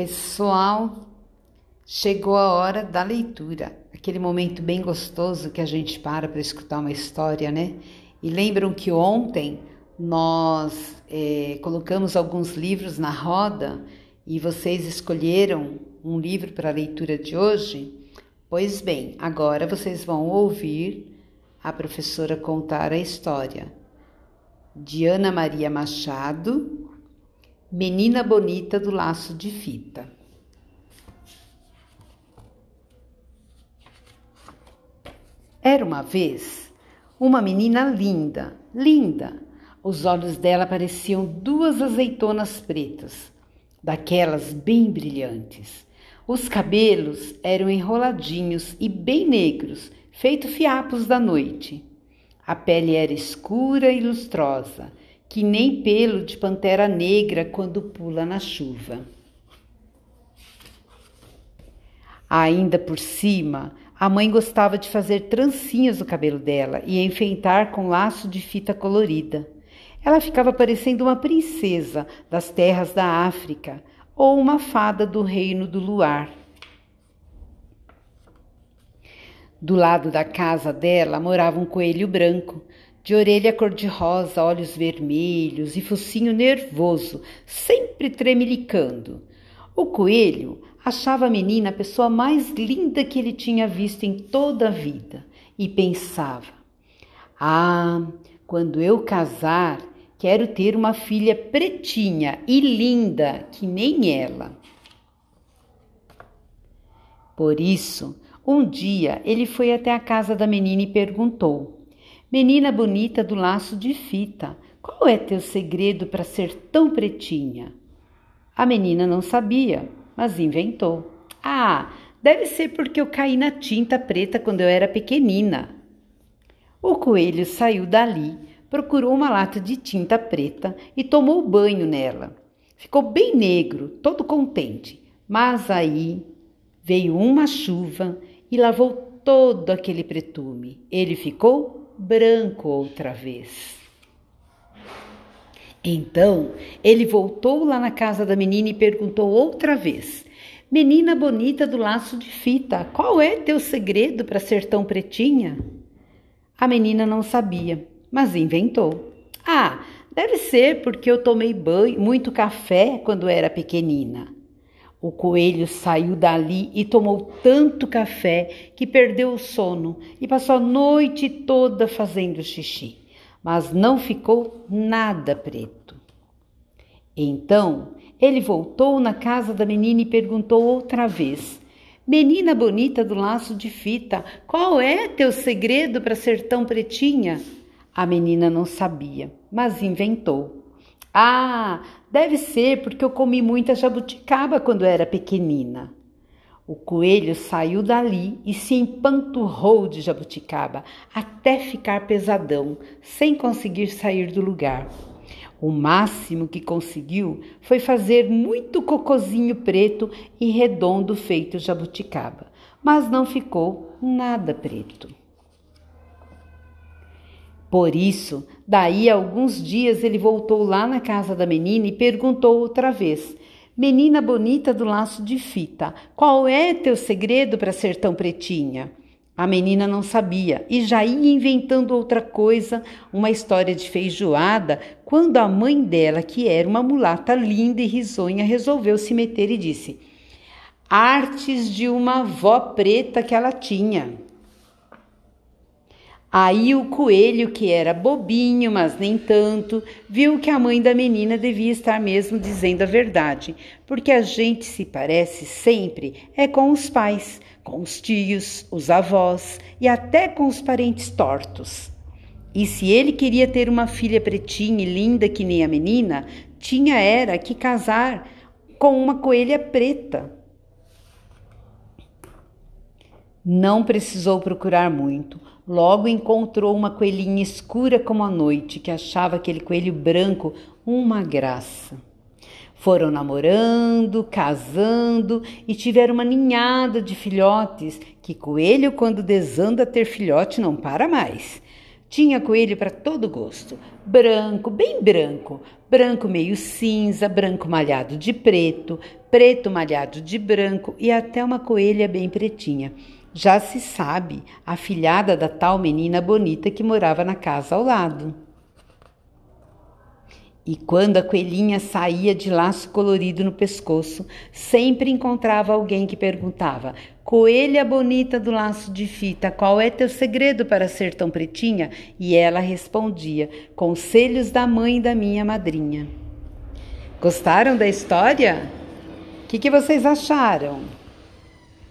Pessoal, chegou a hora da leitura, aquele momento bem gostoso que a gente para para escutar uma história, né? E lembram que ontem nós é, colocamos alguns livros na roda e vocês escolheram um livro para a leitura de hoje? Pois bem, agora vocês vão ouvir a professora contar a história de Ana Maria Machado, Menina Bonita do Laço de Fita. Era uma vez uma menina linda, linda. Os olhos dela pareciam duas azeitonas pretas, daquelas bem brilhantes. Os cabelos eram enroladinhos e bem negros, feito fiapos da noite. A pele era escura e lustrosa que nem pelo de pantera negra quando pula na chuva. Ainda por cima, a mãe gostava de fazer trancinhas no cabelo dela e enfeitar com laço de fita colorida. Ela ficava parecendo uma princesa das terras da África ou uma fada do reino do luar. Do lado da casa dela morava um coelho branco, de orelha cor-de-rosa, olhos vermelhos e focinho nervoso, sempre tremelicando. O coelho achava a menina a pessoa mais linda que ele tinha visto em toda a vida e pensava: Ah, quando eu casar, quero ter uma filha pretinha e linda que nem ela. Por isso, um dia ele foi até a casa da menina e perguntou: Menina bonita do laço de fita, qual é teu segredo para ser tão pretinha? A menina não sabia, mas inventou. Ah, deve ser porque eu caí na tinta preta quando eu era pequenina. O coelho saiu dali, procurou uma lata de tinta preta e tomou banho nela. Ficou bem negro, todo contente. Mas aí veio uma chuva e lavou todo aquele pretume. Ele ficou branco outra vez. Então ele voltou lá na casa da menina e perguntou outra vez: Menina bonita do laço de fita, qual é teu segredo para ser tão pretinha? A menina não sabia, mas inventou. Ah, deve ser porque eu tomei banho, muito café quando era pequenina. O coelho saiu dali e tomou tanto café que perdeu o sono e passou a noite toda fazendo xixi, mas não ficou nada preto. Então ele voltou na casa da menina e perguntou outra vez: Menina bonita do laço de fita, qual é teu segredo para ser tão pretinha? A menina não sabia, mas inventou. Ah, deve ser porque eu comi muita jabuticaba quando era pequenina. O coelho saiu dali e se empanturrou de jabuticaba até ficar pesadão, sem conseguir sair do lugar. O máximo que conseguiu foi fazer muito cocozinho preto e redondo feito jabuticaba, mas não ficou nada preto. Por isso, daí alguns dias ele voltou lá na casa da menina e perguntou outra vez: Menina bonita do laço de fita, qual é teu segredo para ser tão pretinha? A menina não sabia e já ia inventando outra coisa, uma história de feijoada, quando a mãe dela, que era uma mulata linda e risonha, resolveu se meter e disse: Artes de uma avó preta que ela tinha. Aí o coelho, que era bobinho, mas nem tanto, viu que a mãe da menina devia estar mesmo dizendo a verdade, porque a gente se parece sempre é com os pais, com os tios, os avós e até com os parentes tortos. E se ele queria ter uma filha pretinha e linda que nem a menina, tinha era que casar com uma coelha preta. Não precisou procurar muito. Logo encontrou uma coelhinha escura como a noite, que achava aquele coelho branco uma graça. Foram namorando, casando e tiveram uma ninhada de filhotes, que coelho, quando desanda ter filhote, não para mais. Tinha coelho para todo gosto: branco, bem branco, branco meio cinza, branco malhado de preto, preto malhado de branco e até uma coelha bem pretinha. Já se sabe, a filhada da tal menina bonita que morava na casa ao lado. E quando a coelhinha saía de laço colorido no pescoço, sempre encontrava alguém que perguntava: Coelha bonita do laço de fita, qual é teu segredo para ser tão pretinha? E ela respondia: Conselhos da mãe da minha madrinha. Gostaram da história? O que, que vocês acharam?